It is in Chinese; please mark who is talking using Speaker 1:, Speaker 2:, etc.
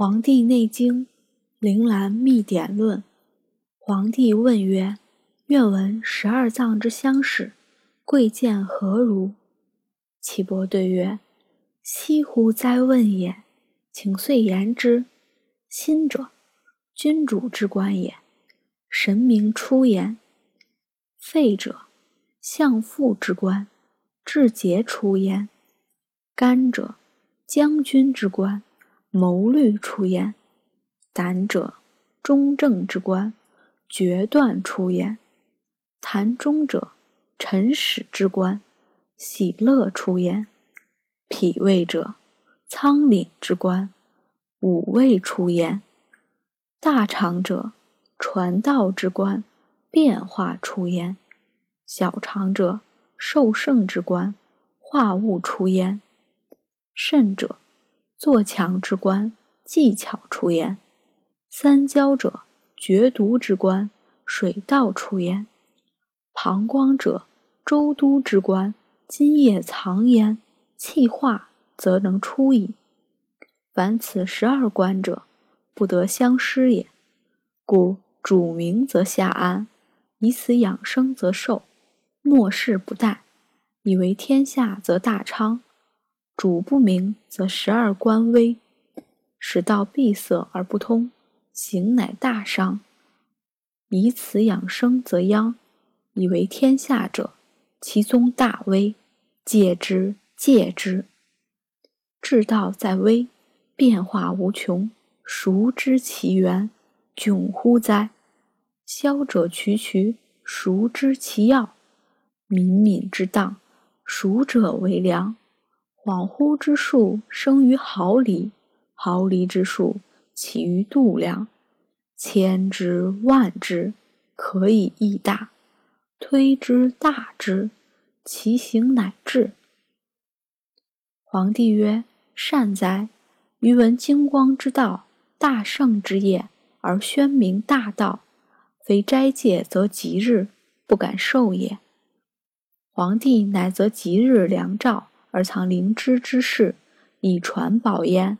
Speaker 1: 《黄帝内经·灵兰秘典论》黄帝问曰：“愿闻十二脏之相使，贵贱何如？”岐伯对曰：“惜乎哉问也！请遂言之。心者，君主之官也，神明出焉；肺者，相父之官，志节出焉；肝者，将军之官。”谋虑出焉，胆者中正之官，决断出焉；痰中者辰始之官，喜乐出焉；脾胃者仓廪之官，五味出焉；大肠者传道之官，变化出焉；小肠者受盛之官，化物出焉；肾者。做强之官，技巧出焉；三焦者，决毒之官，水道出焉；膀胱者，周都之官，津液藏焉，气化则能出矣。凡此十二官者，不得相失也。故主明则下安，以此养生则寿；末世不殆，以为天下则大昌。主不明，则十二官微，使道闭塞而不通，行乃大伤。以此养生则殃，以为天下者，其宗大微，戒之戒之。至道在微，变化无穷，孰知其源？窘乎哉！消者渠渠，孰知其要？敏敏之当，孰者为良？恍惚之数生于毫厘，毫厘之数起于度量，千之万之，可以益大。推之大之，其行乃至。皇帝曰：“善哉！余闻金光之道，大圣之业，而宣明大道，非斋戒则吉日，不敢受也。”皇帝乃择吉日良兆。而藏灵芝之事，以传宝焉。